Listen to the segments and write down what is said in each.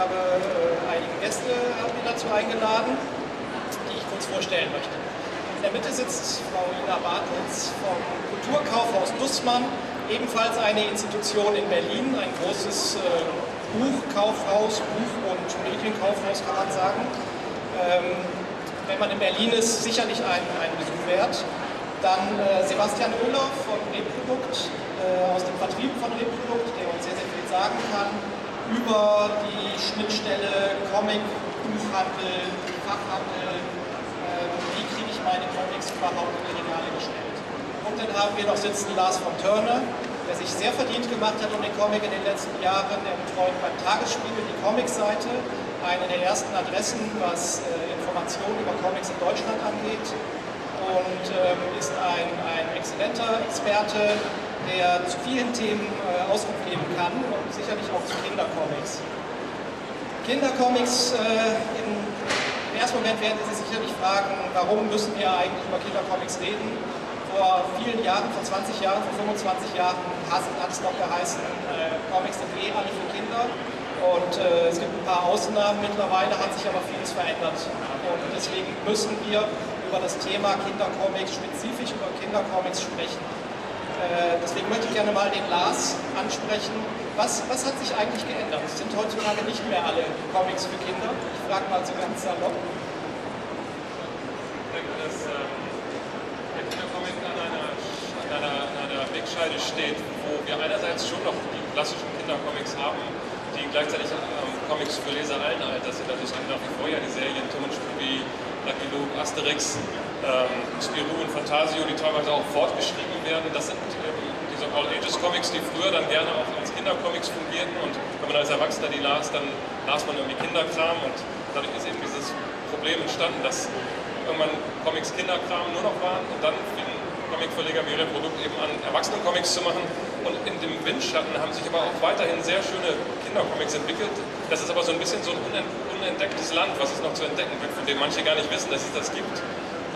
habe äh, einige Gäste dazu eingeladen, die ich kurz vorstellen möchte. In der Mitte sitzt Frau Ina Bartels vom Kulturkaufhaus Dussmann, ebenfalls eine Institution in Berlin, ein großes Buchkaufhaus, Buch- und Medienkaufhaus kann man sagen. Ähm, wenn man in Berlin ist, sicherlich ein, ein Besuch wert. Dann äh, Sebastian Oehler von Reprodukt, äh, aus dem Vertrieb von Reprodukt, der uns sehr, sehr viel sagen kann über die Schnittstelle Comic, Buchhandel, Fachhandel, äh, wie kriege ich meine Comics überhaupt in die Regale gestellt. Und dann haben wir noch sitzen Lars von Törne, der sich sehr verdient gemacht hat um den Comic in den letzten Jahren. Er betreut beim Tagesspiegel die Comic-Seite, eine der ersten Adressen, was äh, Informationen über Comics in Deutschland angeht und ähm, ist ein, ein exzellenter Experte, der zu vielen Themen äh, Auskunft geben kann und sicherlich auch. Kindercomics, äh, im, ersten Moment werden Sie sich sicherlich fragen, warum müssen wir eigentlich über Kindercomics reden? Vor vielen Jahren, vor 20 Jahren, vor 25 Jahren hat es noch geheißen, äh, Comics sind eh alle für Kinder. Und äh, es gibt ein paar Ausnahmen. Mittlerweile hat sich aber vieles verändert. Und deswegen müssen wir über das Thema Kindercomics, spezifisch über Kindercomics sprechen. Äh, deswegen möchte ich gerne mal den Lars ansprechen. Was, was hat sich eigentlich geändert? Sind heutzutage nicht mehr alle Comics für Kinder? Ich frage mal so ganz salopp. Ich denke, dass ähm, der Kindercomic an einer, an, einer, an einer Wegscheide steht, wo wir einerseits schon noch die klassischen Kindercomics haben, die gleichzeitig ähm, Comics für Leser allen Alters sind. Also es gibt nach wie vor ja die Serien Tim und Struppi, Lucky Luke, Asterix, ähm, Spirou und Fantasio, die teilweise auch fortgeschrieben werden. Das sind All-Ages-Comics, die früher dann gerne auch als Kindercomics fungierten und wenn man als Erwachsener die las, dann las man irgendwie Kinderkram und dadurch ist eben dieses Problem entstanden, dass irgendwann Comics Kinderkram nur noch waren und dann fingen Comicverleger wie Reprodukt eben an, Erwachsenen-Comics zu machen. Und in dem Windschatten haben sich aber auch weiterhin sehr schöne Kindercomics entwickelt. Das ist aber so ein bisschen so ein unentdecktes Land, was es noch zu entdecken gibt, von dem manche gar nicht wissen, dass es das gibt.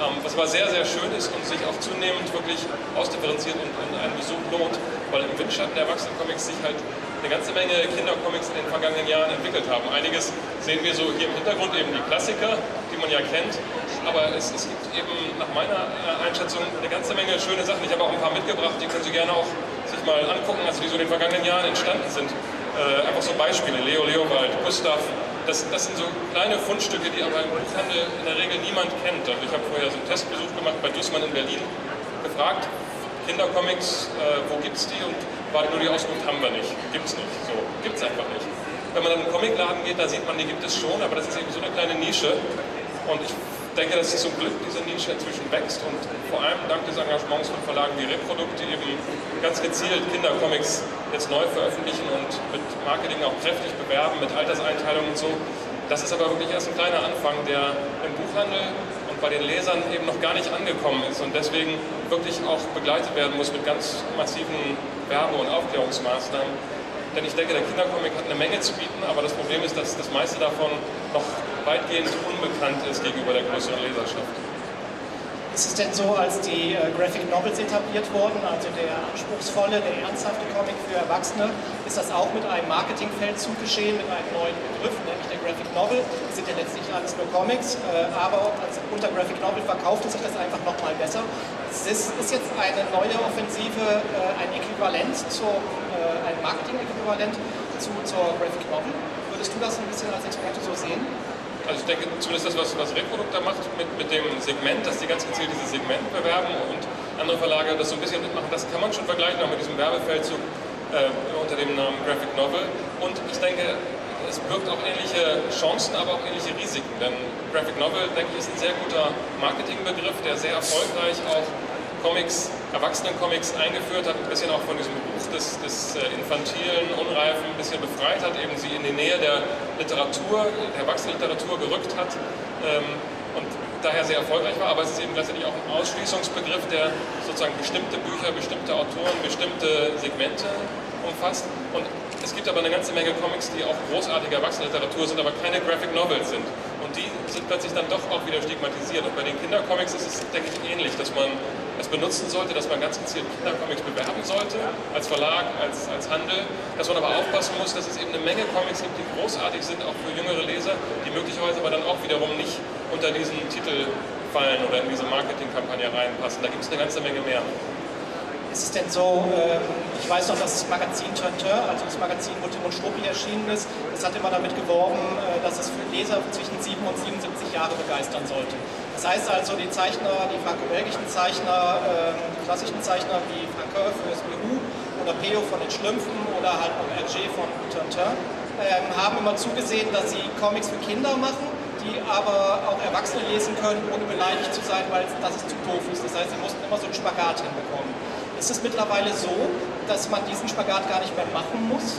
Ähm, was aber sehr, sehr schön ist und sich auch zunehmend wirklich ausdifferenziert und, und einen Besuch lohnt, weil im Windschatten der Erwachsenen-Comics sich halt eine ganze Menge Kindercomics in den vergangenen Jahren entwickelt haben. Einiges sehen wir so hier im Hintergrund eben die Klassiker, die man ja kennt, aber es, es gibt eben nach meiner äh, Einschätzung eine ganze Menge schöne Sachen. Ich habe auch ein paar mitgebracht, die können Sie gerne auch sich mal angucken, also die so in den vergangenen Jahren entstanden sind. Äh, einfach so Beispiele, Leo Leowald, Gustav, das, das, sind so kleine Fundstücke, die aber im Buchhandel in der Regel niemand kennt. Und ich habe vorher so einen Testbesuch gemacht bei Dussmann in Berlin, gefragt, Kindercomics, äh, wo es die? Und war nur die Auskunft, haben wir nicht, gibt es nicht. So, gibt es einfach nicht. Wenn man dann in einen Comicladen geht, da sieht man, die gibt es schon, aber das ist eben so eine kleine Nische. Und ich denke, dass zum Glück diese Nische inzwischen wächst und vor allem dank des Engagements von Verlagen wie Reprodukt, die eben ganz gezielt Kindercomics jetzt neu veröffentlichen und mit Marketing auch kräftig bewerben, mit Alterseinteilungen und so. Das ist aber wirklich erst ein kleiner Anfang, der im Buchhandel und bei den Lesern eben noch gar nicht angekommen ist und deswegen wirklich auch begleitet werden muss mit ganz massiven Werbe- und Aufklärungsmaßnahmen. Denn ich denke, der Kindercomic hat eine Menge zu bieten, aber das Problem ist, dass das meiste davon noch weitgehend unbekannt ist gegenüber der größeren Leserschaft. Ist es denn so, als die äh, Graphic Novels etabliert wurden, also der anspruchsvolle, der ernsthafte Comic für Erwachsene, ist das auch mit einem Marketingfeldzug geschehen, mit einem neuen Begriff, nämlich der Graphic Novel? Das sind ja letztlich alles nur Comics, äh, aber unter Graphic Novel verkaufte sich das einfach nochmal besser. Es ist, jetzt eine neue Offensive äh, ein Äquivalent, zum, ein Marketing-Äquivalent zu, zur Graphic Novel? Würdest du das ein bisschen als Experte so sehen? Also ich denke, zumindest das, was, was Reprodukt macht mit, mit dem Segment, dass die ganz gezielt dieses Segment bewerben und andere Verlage das so ein bisschen mitmachen, das kann man schon vergleichen auch mit diesem Werbefeldzug äh, unter dem Namen Graphic Novel. Und ich denke, es birgt auch ähnliche Chancen, aber auch ähnliche Risiken. Denn Graphic Novel, denke ich, ist ein sehr guter Marketingbegriff, der sehr erfolgreich auch Comics, Erwachsenen-Comics eingeführt hat, ein bisschen auch von diesem Ruf des, des äh, infantilen, unreifen ein bisschen befreit hat, eben sie in die Nähe der Literatur, der Erwachsenenliteratur gerückt hat ähm, und daher sehr erfolgreich war. Aber es ist eben gleichzeitig auch ein Ausschließungsbegriff, der sozusagen bestimmte Bücher, bestimmte Autoren, bestimmte Segmente umfasst. Und es gibt aber eine ganze Menge Comics, die auch großartige Erwachsenenliteratur sind, aber keine Graphic Novels sind. Und die sind plötzlich dann doch auch wieder stigmatisiert. Und bei den Kindercomics ist es, denke ich, ähnlich, dass man es benutzen sollte, dass man ganz gezielt Kindercomics bewerben sollte, als Verlag, als, als Handel, dass man aber aufpassen muss, dass es eben eine Menge Comics gibt, die großartig sind, auch für jüngere Leser, die möglicherweise aber dann auch wiederum nicht unter diesen Titel fallen oder in diese Marketingkampagne reinpassen. Da gibt es eine ganze Menge mehr. Ist es denn so, ähm, ich weiß noch, dass das Magazin Tintin, also das Magazin, wo Tim und Struppi erschienen ist, das hat immer damit geworben, äh, dass es für Leser zwischen 7 und 77 Jahre begeistern sollte. Das heißt also, die Zeichner, die franco-belgischen Zeichner, ähm, die klassischen Zeichner wie Francoeur für das Spirou oder Peo von den Schlümpfen oder halt auch Hergé von Tintin, ähm, haben immer zugesehen, dass sie Comics für Kinder machen, die aber auch Erwachsene lesen können, ohne beleidigt zu sein, weil das ist zu doof ist. Das heißt, sie mussten immer so einen Spagat hinbekommen. Ist es mittlerweile so, dass man diesen Spagat gar nicht mehr machen muss?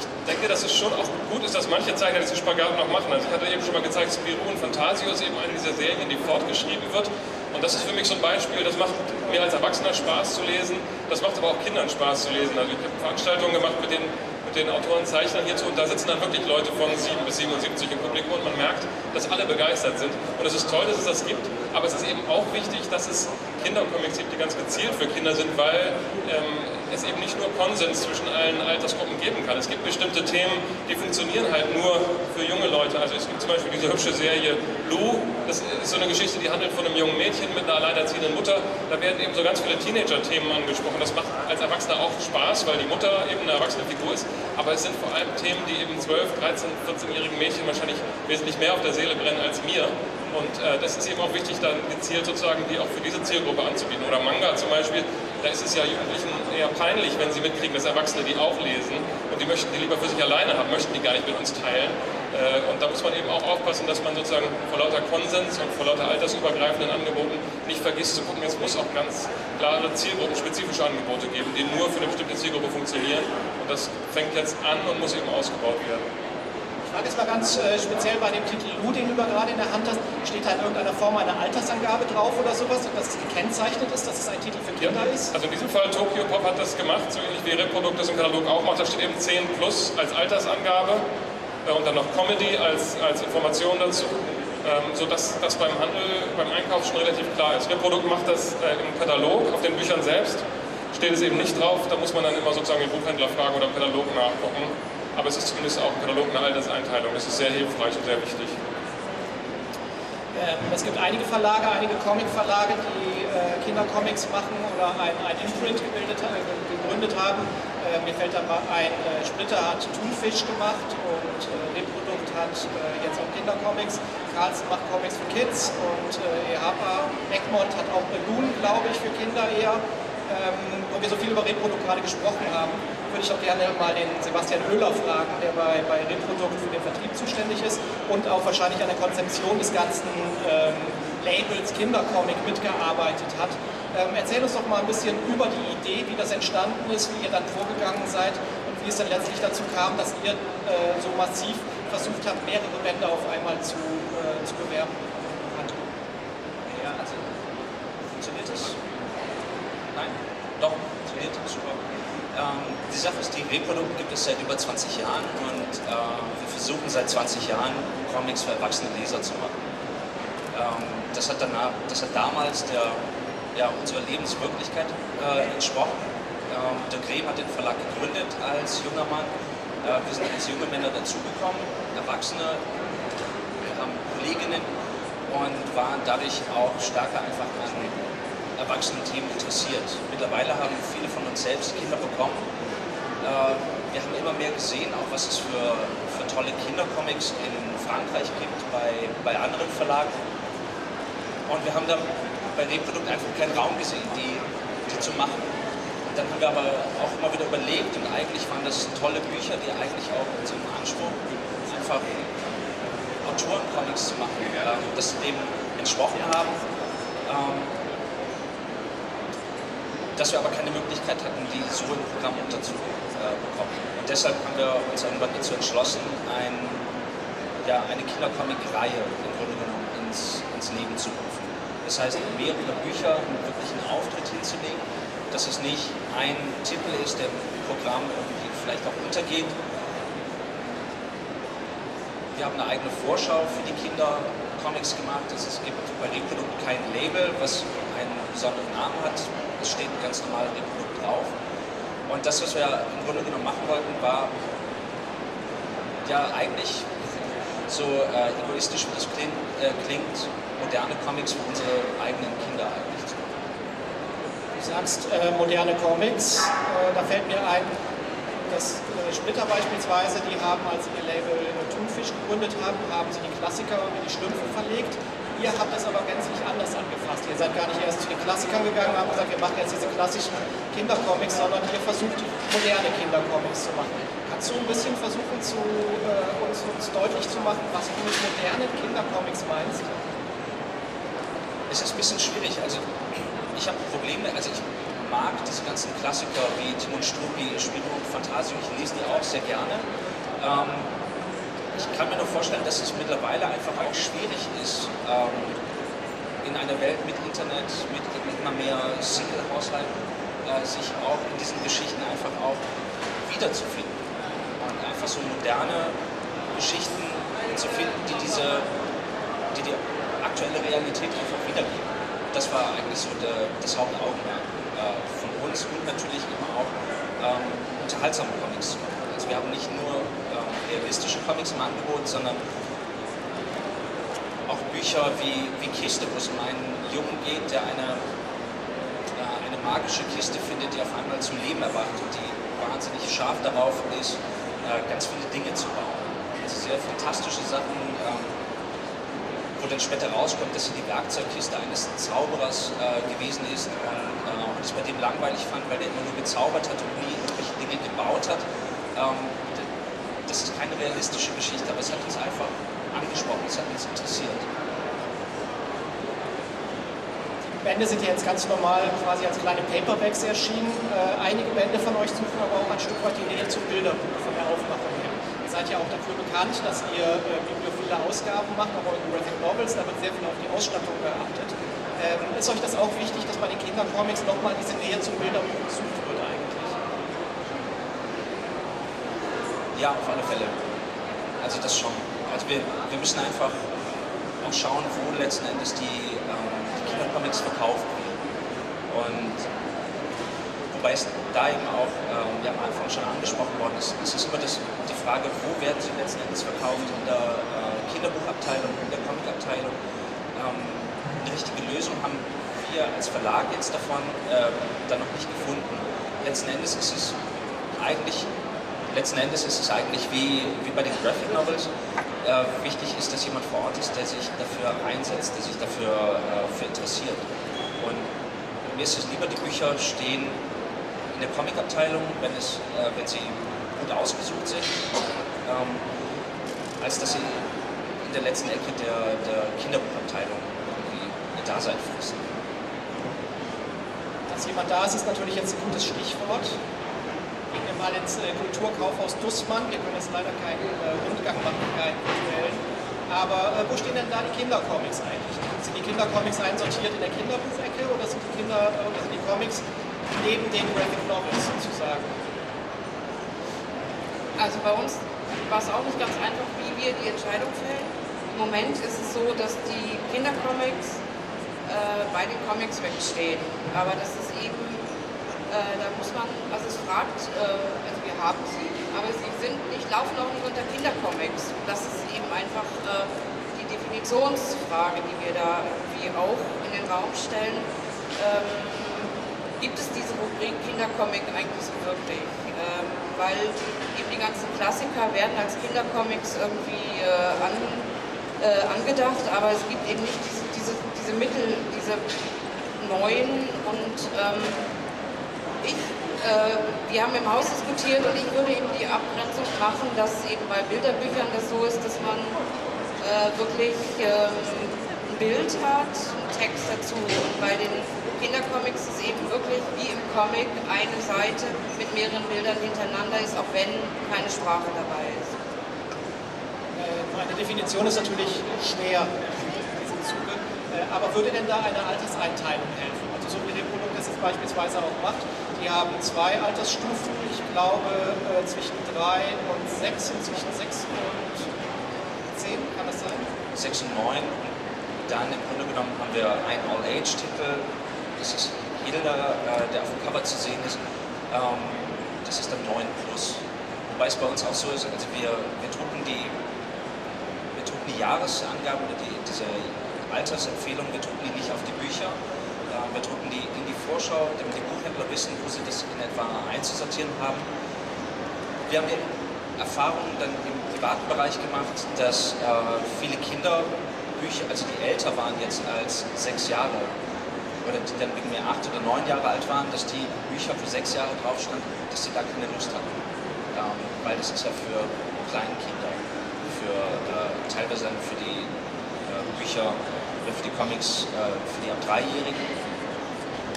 Ich denke, dass es schon auch gut ist, dass manche Zeichner diesen Spagat noch machen. Also ich hatte eben schon mal gezeigt, Spirou und Fantasio ist eben eine dieser Serien, die fortgeschrieben wird. Und das ist für mich so ein Beispiel, das macht mir als Erwachsener Spaß zu lesen, das macht aber auch Kindern Spaß zu lesen. Also ich habe Veranstaltungen gemacht mit den mit den Autoren, Zeichnern hierzu und da sitzen dann wirklich Leute von 7 bis 77 im Publikum und man merkt, dass alle begeistert sind. Und es ist toll, dass es das gibt, aber es ist eben auch wichtig, dass es Kindercomics gibt, die ganz gezielt für Kinder sind, weil ähm, es eben nicht nur Konsens zwischen allen Altersgruppen geben kann. Es gibt bestimmte Themen, die funktionieren halt nur für junge Leute. Also es gibt zum Beispiel diese hübsche Serie Lou, das ist so eine Geschichte, die handelt von einem jungen Mädchen mit einer alleinerziehenden Mutter. Da werden eben so ganz viele Teenager-Themen angesprochen. Das macht als Erwachsener auch Spaß, weil die Mutter eben eine erwachsene Figur ist. Aber es sind vor allem Themen, die eben 12, 13, 14-jährigen Mädchen wahrscheinlich wesentlich mehr auf der Seele brennen als mir. Und äh, das ist eben auch wichtig, dann gezielt sozusagen die auch für diese Zielgruppe anzubieten. Oder Manga zum Beispiel, da ist es ja Jugendlichen eher peinlich, wenn sie mitkriegen, dass Erwachsene die auch lesen und die möchten die lieber für sich alleine haben, möchten die gar nicht mit uns teilen. Äh, und da muss man eben auch aufpassen, dass man sozusagen vor lauter Konsens und vor lauter altersübergreifenden Angeboten nicht vergisst zu gucken, es muss auch ganz klare zielgruppenspezifische Angebote geben, die nur für eine bestimmte Zielgruppe funktionieren. Und das fängt jetzt an und muss eben ausgebaut werden. Frage jetzt mal ganz äh, speziell bei dem Titel Lu, den du gerade in der Hand hast, steht da in irgendeiner Form eine Altersangabe drauf oder sowas, dass es gekennzeichnet ist, dass es ein Titel für Kinder ist? Also in diesem Fall Tokyo Pop hat das gemacht, so ähnlich wie Reprodukt das im Katalog auch macht. Da steht eben 10 plus als Altersangabe äh, und dann noch Comedy als, als Information dazu. Ähm, sodass das beim Handel, beim Einkauf schon relativ klar ist. Reprodukt macht das äh, im Katalog, auf den Büchern selbst steht es eben nicht drauf. Da muss man dann immer sozusagen den Buchhändler fragen oder im Katalog nachgucken aber es ist zumindest auch im Katalog eine Alterseinteilung. Das ist sehr hilfreich und sehr wichtig. Ähm, es gibt einige Verlage, einige Comic-Verlage, die äh, Kindercomics machen oder ein, ein Imprint äh, gegründet haben. Äh, mir fällt da mal ein, Splitter hat Thunfisch gemacht und Reprodukt hat jetzt auch Kindercomics. Carlsen macht Comics für Kids und EHPA, Egmont hat auch Balloon, glaube ich, für Kinder eher. Ähm, wo wir so viel über Reprodukt gerade gesprochen haben würde ich auch gerne mal den Sebastian Höhler fragen, der bei, bei Reprodukt für den Vertrieb zuständig ist und auch wahrscheinlich an der Konzeption des ganzen ähm, Labels Kindercomic mitgearbeitet hat. Ähm, erzähl uns doch mal ein bisschen über die Idee, wie das entstanden ist, wie ihr dann vorgegangen seid und wie es dann letztlich dazu kam, dass ihr äh, so massiv versucht habt, mehrere Bände auf einmal zu, äh, zu bewerben. Ja, also funktioniert das? Nein? Doch, funktioniert super. Ähm, die Sache ist, die Reprodukt gibt es seit über 20 Jahren und äh, wir versuchen seit 20 Jahren Comics für erwachsene Leser zu machen. Ähm, das, hat danach, das hat damals der, ja, unserer Lebenswirklichkeit äh, entsprochen. Ähm, der Grem hat den Verlag gegründet als junger Mann. Äh, wir sind als junge Männer dazugekommen, Erwachsene, wir haben Kolleginnen und waren dadurch auch stärker einfach an erwachsenen Themen interessiert. Mittlerweile haben viele von uns selbst Kinder bekommen äh, wir haben immer mehr gesehen, auch was es für, für tolle Kindercomics in Frankreich gibt, bei, bei anderen Verlagen. Und wir haben da bei Reprodukt einfach keinen Raum gesehen, die, die zu machen. Und dann haben wir aber auch immer wieder überlegt und eigentlich waren das tolle Bücher, die eigentlich auch unserem Anspruch einfach Autorencomics zu machen, ja, das dem entsprochen haben. Dass wir aber keine Möglichkeit hatten, die so im Programm unterzubringen äh, bekommen. Und deshalb haben wir uns irgendwann dazu entschlossen, ein, ja, eine Kindercomic-Reihe im Grunde genommen ins, ins Leben zu rufen. Das heißt, mehrere Bücher einen Auftritt hinzulegen dass es nicht ein Titel ist, der im Programm irgendwie vielleicht auch untergeht. Wir haben eine eigene Vorschau für die Kinder Comics gemacht. Es gibt bei Reprodukt kein Label, was einen besonderen Namen hat. Es steht ganz normal Reprodukt drauf. Und das, was wir im Grunde genommen machen wollten, war ja eigentlich so äh, egoistisch wie das klingt, äh, klingt, moderne Comics für unsere eigenen Kinder eigentlich zu machen. Du sagst äh, moderne Comics, äh, da fällt mir ein, dass äh, Splitter beispielsweise, die haben, als sie ihr Label Thunfisch gegründet haben, haben sie die Klassiker und die Schlümpfe verlegt. Ihr habt das aber gänzlich anders angefasst. Ihr seid gar nicht erst zu den Klassikern gegangen und habt gesagt, wir machen jetzt diese klassischen Kindercomics, sondern ihr versucht moderne Kindercomics zu machen. Kannst du ein bisschen versuchen, zu, äh, uns, uns deutlich zu machen, was du mit modernen Kindercomics meinst? Es ist ein bisschen schwierig. Also ich habe Probleme, also ich mag diese ganzen Klassiker wie Timon Struppi, Spirou und Fantasio, ich lese die auch sehr gerne. Ähm, ich kann mir nur vorstellen, dass es mittlerweile einfach auch schwierig ist, ähm, in einer Welt mit Internet, mit immer mehr Single-Haushalten, äh, sich auch in diesen Geschichten einfach auch wiederzufinden. Und einfach so moderne Geschichten zu finden, die diese, die, die aktuelle Realität einfach wiedergeben. Das war eigentlich so der, das Hauptaugenmerk äh, von uns und natürlich immer auch ähm, unterhaltsame Comics zu machen. Also wir haben nicht nur realistische Comics im Angebot, sondern auch Bücher wie, wie Kiste, wo es um einen Jungen geht, der eine, äh, eine magische Kiste findet, die auf einmal zum Leben erwacht und die wahnsinnig scharf darauf ist, äh, ganz viele Dinge zu bauen. Also sehr fantastische Sachen, ähm, wo dann später rauskommt, dass sie die Werkzeugkiste eines Zauberers äh, gewesen ist und, äh, es bei dem langweilig fand, weil der immer nur gezaubert hat und nie irgendwelche Dinge gebaut hat. Ähm, das ist keine realistische Geschichte, aber es hat uns einfach angesprochen, es hat uns interessiert. Die Bände sind ja jetzt ganz normal quasi als kleine Paperbacks erschienen. Äh, einige Bände von euch suchen aber auch ein Stück weit die Nähe zum Bilderbuch von der Aufmachung her. Ihr seid ja auch dafür bekannt, dass ihr äh, bibliophile Ausgaben macht, aber in Graphic Novels, da wird sehr viel auf die Ausstattung geachtet. Ähm, ist euch das auch wichtig, dass bei den Kindercomics nochmal diese Nähe zum Bilderbuch gesucht wird eigentlich? Ja, auf alle Fälle. Also das schon. Also wir, wir müssen einfach auch schauen, wo letzten Endes die, ähm, die Kindercomics verkauft werden. Und wobei es da eben auch ähm, ja, am Anfang schon angesprochen worden ist, es ist immer das, die Frage, wo werden sie letzten Endes verkauft, in der äh, Kinderbuchabteilung, in der Comicabteilung. Ähm, eine richtige Lösung haben wir als Verlag jetzt davon äh, dann noch nicht gefunden. Letzten Endes ist es eigentlich letzten Endes ist es eigentlich wie, wie bei den Graphic Novels. Äh, wichtig ist, dass jemand vor Ort ist, der sich dafür einsetzt, der sich dafür äh, interessiert. Und mir ist es lieber, die Bücher stehen in der Comicabteilung, wenn, äh, wenn sie gut ausgesucht sind, ähm, als dass sie in der letzten Ecke der, der Kinderbuchabteilung irgendwie ihr Dasein fressen. Dass jemand da ist, ist natürlich jetzt ein gutes Stichwort mal ins äh, Kulturkaufhaus Dussmann. Wir können jetzt leider keinen äh, Rundgang machen, keinen virtuellen. Aber äh, wo stehen denn da die Kindercomics eigentlich? Sind die Kindercomics einsortiert in der Kinderbuchecke oder sind die Kinder oder sind die Comics neben den Graphic Novels sozusagen? Also bei uns war es auch nicht ganz einfach, wie wir die Entscheidung fällen. Im Moment ist es so, dass die Kindercomics äh, bei den Comics wegstehen. Aber das ist eben da muss man, also es fragt, äh, also wir haben sie, aber sie sind nicht, laufen auch nicht unter Kindercomics. Das ist eben einfach äh, die Definitionsfrage, die wir da irgendwie auch in den Raum stellen. Ähm, gibt es diese Rubrik Kindercomic eigentlich so wirklich? Ähm, weil eben die ganzen Klassiker werden als Kindercomics irgendwie äh, an, äh, angedacht, aber es gibt eben nicht diese, diese, diese Mittel, diese neuen und ähm, ich, äh, wir haben im Haus diskutiert und ich würde eben die Abgrenzung machen, dass eben bei Bilderbüchern das so ist, dass man äh, wirklich ähm, ein Bild hat, einen Text dazu. Und bei den Kindercomics ist eben wirklich wie im Comic eine Seite mit mehreren Bildern hintereinander ist, auch wenn keine Sprache dabei ist. Äh, eine Definition ist natürlich schwer in diesem Zuge. Äh, aber würde denn da eine Alterseinteilung helfen? Also so wie Reprodukt das jetzt beispielsweise auch macht. Die haben zwei Altersstufen, ich glaube äh, zwischen drei und sechs und zwischen sechs und zehn, kann das sein? Sechs und neun. Dann im Grunde genommen haben wir einen All-Age-Titel. Das ist Hilda, äh, der auf dem Cover zu sehen ist. Ähm, das ist dann 9 plus. Wobei es bei uns auch so ist, also wir, wir drucken die, die Jahresangaben oder die, diese Altersempfehlungen, wir drucken die nicht auf die Bücher. Wir drucken die in die Vorschau, damit die Buchhändler wissen, wo sie das in etwa einzusortieren haben. Wir haben die Erfahrung dann im privaten Bereich gemacht, dass äh, viele Kinder Bücher, also die älter waren jetzt als sechs Jahre, oder die dann wegen mir acht oder neun Jahre alt waren, dass die Bücher für sechs Jahre drauf standen, dass sie da keine Lust hatten. Ähm, weil das ist ja für kleine Kinder, für äh, teilweise dann für die äh, Bücher für die Comics, äh, für die ab Dreijährigen,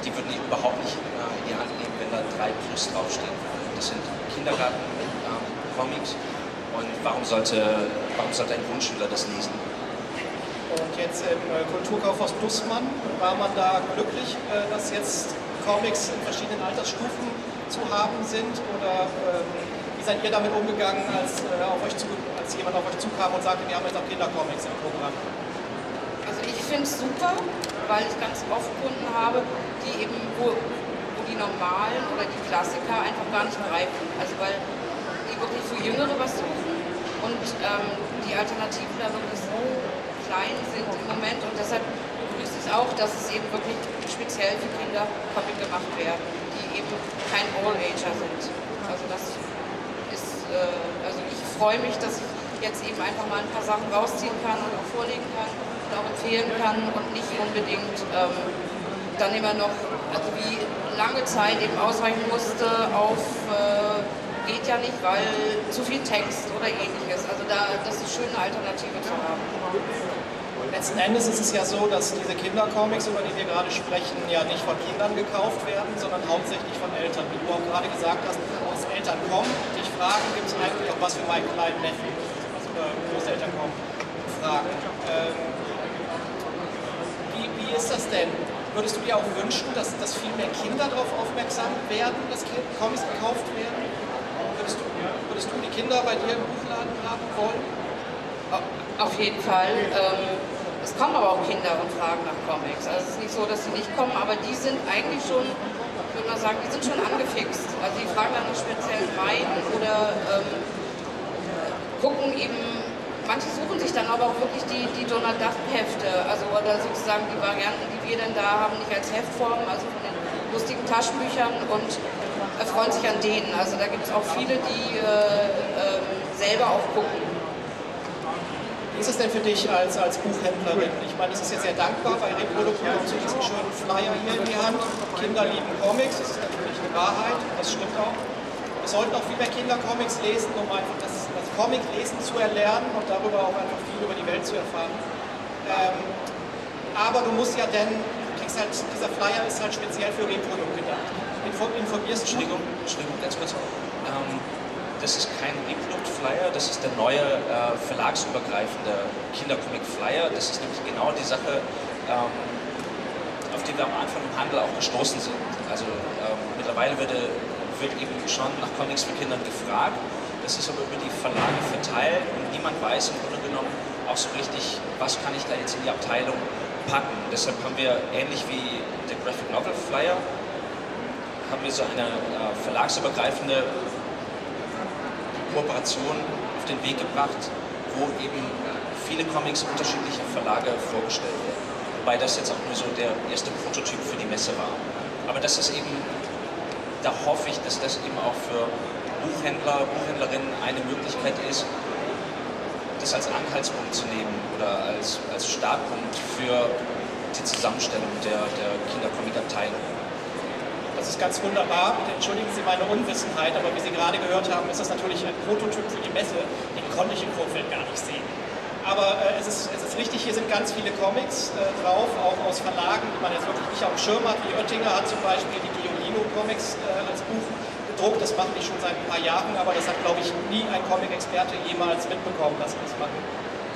die würden die überhaupt nicht äh, in die Hand nehmen, wenn da drei plus draufstehen. Das sind Kindergarten-Comics. Ähm, und warum sollte, warum sollte ein Grundschüler das lesen? Und jetzt im äh, Kulturkaufhaus Dussmann war man da glücklich, äh, dass jetzt Comics in verschiedenen Altersstufen zu haben sind? Oder ähm, wie seid ihr damit umgegangen, als, äh, auf euch zu, als jemand auf euch zukam und sagte, wir haben jetzt auch Kindercomics im Programm? Also ich finde es super, weil ich ganz oft Kunden habe, die eben, wo, wo die normalen oder die Klassiker einfach gar nicht greifen. Also weil die wirklich für Jüngere was suchen und ähm, die Alternativen da wirklich so klein sind im Moment und deshalb begrüße ich auch, dass es eben wirklich speziell für Kinder Comic gemacht werden, die eben kein All-Ager sind. Also das ist, äh, also ich freue mich, dass ich jetzt eben einfach mal ein paar Sachen rausziehen kann und auch vorlegen kann und auch empfehlen kann und nicht unbedingt ähm, dann immer noch, also wie lange Zeit eben ausreichen musste auf äh, geht ja nicht, weil zu viel Text oder ähnliches. Also da, das ist schön, eine Alternative zu haben. Letzten Endes ist es ja so, dass diese Kindercomics, über die wir gerade sprechen, ja nicht von Kindern gekauft werden, sondern hauptsächlich von Eltern. Wie du auch gerade gesagt hast, dass Eltern kommen, dich fragen, gibt es eigentlich auch was für meinen kleinen Neffen? Also äh, Großeltern kommen und fragen. Ähm, wie, wie ist das denn? Würdest du dir auch wünschen, dass, dass viel mehr Kinder darauf aufmerksam werden, dass Comics gekauft werden? Würdest du, würdest du die Kinder bei dir im Buchladen haben wollen? Auf jeden Fall. Ähm, es kommen aber auch Kinder und fragen nach Comics. Also es ist nicht so, dass sie nicht kommen, aber die sind eigentlich schon, ich würde mal sagen, die sind schon angefixt. Also die fragen dann nach speziellen Reihen oder ähm, gucken eben, manche suchen sich dann aber auch wirklich die, Donald Duck-Hefte, also oder sozusagen die Varianten, die wir dann da haben, nicht als Heftform, also von den lustigen Taschenbüchern und erfreuen sich an denen. Also da gibt es auch viele, die äh, äh, selber auch gucken wie ist es denn für dich als, als Buchhändlerin? Ich meine, es ist ja sehr dankbar, bei Reprodukt bekommst du diesen schönen Flyer hier in die Hand. Kinder lieben Comics, das ist natürlich eine Wahrheit, das stimmt auch. Wir sollten auch viel mehr Kindercomics lesen, um einfach das, das Comic-Lesen zu erlernen und darüber auch einfach viel über die Welt zu erfahren. Ähm, aber du musst ja denn, du kriegst halt, dieser Flyer ist halt speziell für Reprodukt gedacht. Info, informierst du? Entschuldigung, Entschuldigung, ganz kurz. Ähm, das ist kein E-Produkt-Flyer, das ist der neue äh, verlagsübergreifende Kindercomic-Flyer. Das ist nämlich genau die Sache, ähm, auf die wir am Anfang im Handel auch gestoßen sind. Also ähm, mittlerweile wird, wird eben schon nach Comics für Kinder gefragt. Das ist aber über die Verlage verteilt und niemand weiß im Grunde genommen auch so richtig, was kann ich da jetzt in die Abteilung packen. Deshalb haben wir ähnlich wie der Graphic Novel Flyer haben wir so eine äh, verlagsübergreifende Kooperation auf den Weg gebracht, wo eben viele Comics unterschiedlicher Verlage vorgestellt werden. Wobei das jetzt auch nur so der erste Prototyp für die Messe war. Aber das ist eben, da hoffe ich, dass das eben auch für Buchhändler, Buchhändlerinnen eine Möglichkeit ist, das als Anhaltspunkt zu nehmen oder als, als Startpunkt für die Zusammenstellung der, der Kindercomic-Abteilung. Das ist ganz wunderbar. Bitte entschuldigen Sie meine Unwissenheit, aber wie Sie gerade gehört haben, ist das natürlich ein Prototyp für die Messe. Den konnte ich im Vorfeld gar nicht sehen. Aber äh, es, ist, es ist richtig, hier sind ganz viele Comics äh, drauf, auch aus Verlagen, die man jetzt wirklich nicht auf dem Schirm hat. Wie Oettinger hat zum Beispiel die Giolino-Comics äh, als Buch gedruckt. Das machen die schon seit ein paar Jahren, aber das hat, glaube ich, nie ein Comic-Experte jemals mitbekommen, dass sie das machen.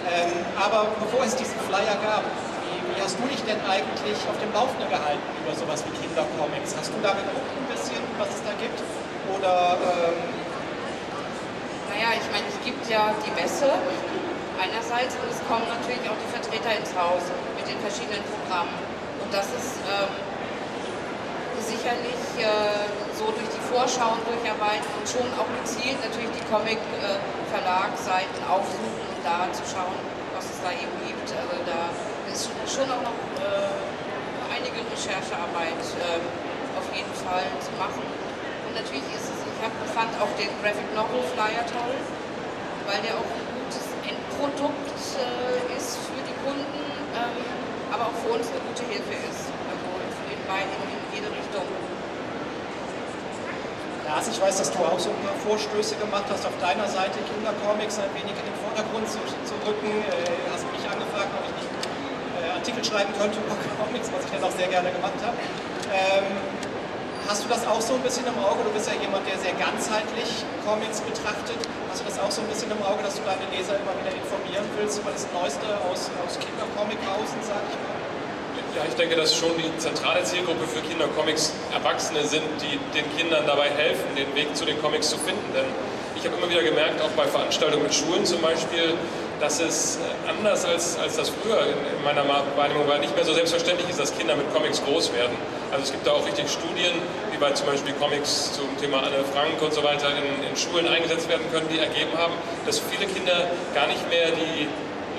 Ähm, aber bevor es diesen Flyer gab, wie, wie wie hast du dich denn eigentlich auf dem Laufenden gehalten über sowas wie Kindercomics? Hast du da geguckt ein bisschen, was es da gibt? Oder ähm, Naja, ich meine, es gibt ja die Messe einerseits und es kommen natürlich auch die Vertreter ins Haus mit den verschiedenen Programmen. Und das ist ähm, sicherlich äh, so durch die Vorschauen durcharbeiten und schon auch gezielt natürlich die Comic-Verlagsseiten aufsuchen und da zu schauen, was es da eben gibt. Also da ist schon auch noch äh, einige Recherchearbeit äh, auf jeden Fall zu machen. Und natürlich ist es, ich hab, fand auch den Graphic Novel Flyer toll, weil der auch ein gutes Endprodukt äh, ist für die Kunden, ähm, aber auch für uns eine gute Hilfe ist. Beiden, in jede Richtung. Lars, ich weiß, dass du auch so ein paar Vorstöße gemacht hast, auf deiner Seite Kindercomics ein wenig in den Vordergrund zu, zu rücken. Äh, hast mich angefragt, ob ich nicht äh, Artikel schreiben könnte über Comics, was ich dann auch sehr gerne gemacht habe. Ähm, hast du das auch so ein bisschen im Auge? Du bist ja jemand, der sehr ganzheitlich Comics betrachtet. Hast du das auch so ein bisschen im Auge, dass du deine Leser immer wieder informieren willst über das Neueste aus, aus Kindercomic-Hausen, sag ich mal? Ja, ich denke, dass schon die zentrale Zielgruppe für Kindercomics Erwachsene sind, die den Kindern dabei helfen, den Weg zu den Comics zu finden. Denn ich habe immer wieder gemerkt, auch bei Veranstaltungen mit Schulen zum Beispiel, dass es anders als, als das früher in, in meiner Wahrnehmung war, nicht mehr so selbstverständlich ist, dass Kinder mit Comics groß werden. Also es gibt da auch richtig Studien, wie bei zum Beispiel Comics zum Thema Anne Frank und so weiter in, in Schulen eingesetzt werden können, die ergeben haben, dass viele Kinder gar nicht mehr die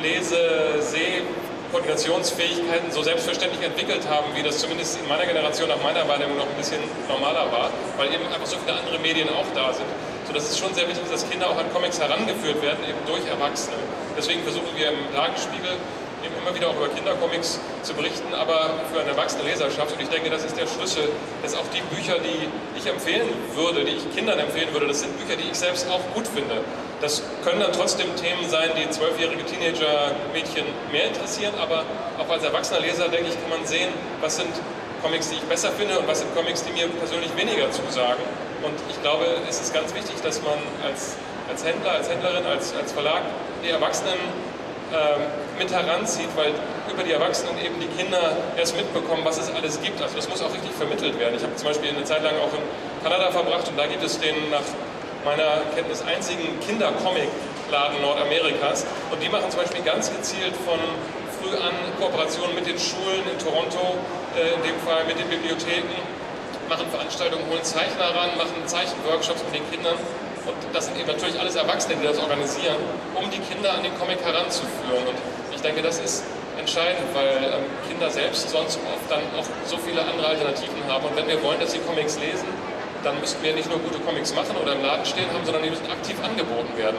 Lese-, Seh- Koordinationsfähigkeiten so selbstverständlich entwickelt haben, wie das zumindest in meiner Generation nach meiner Wahrnehmung noch ein bisschen normaler war, weil eben einfach so viele andere Medien auch da sind. So dass es schon sehr wichtig ist, dass Kinder auch an Comics herangeführt werden, eben durch Erwachsene. Deswegen versuchen wir im Tagesspiegel eben immer wieder auch über Kindercomics zu berichten, aber für eine erwachsene Leserschaft. Und ich denke, das ist der Schlüssel, dass auch die Bücher, die ich empfehlen würde, die ich Kindern empfehlen würde, das sind Bücher, die ich selbst auch gut finde. Das können dann trotzdem Themen sein, die zwölfjährige Teenager-Mädchen mehr interessieren, aber auch als erwachsener Leser, denke ich, kann man sehen, was sind Comics, die ich besser finde und was sind Comics, die mir persönlich weniger zusagen. Und ich glaube, es ist ganz wichtig, dass man als, als Händler, als Händlerin, als, als Verlag die Erwachsenen ähm, mit heranzieht, weil über die Erwachsenen eben die Kinder erst mitbekommen, was es alles gibt. Also das muss auch richtig vermittelt werden. Ich habe zum Beispiel eine Zeit lang auch in Kanada verbracht und da gibt es den nach meiner Kenntnis einzigen Kindercomic-Laden Nordamerikas. Und die machen zum Beispiel ganz gezielt von früh an Kooperationen mit den Schulen in Toronto, äh, in dem Fall mit den Bibliotheken, machen Veranstaltungen, holen Zeichner ran, machen Zeichenworkshops mit den Kindern. Und das sind eben natürlich alles Erwachsene, die das organisieren, um die Kinder an den Comic heranzuführen. Und ich denke, das ist entscheidend, weil ähm, Kinder selbst sonst oft dann auch so viele andere Alternativen haben. Und wenn wir wollen, dass sie Comics lesen, dann müssten wir nicht nur gute Comics machen oder im Laden stehen haben, sondern die müssen aktiv angeboten werden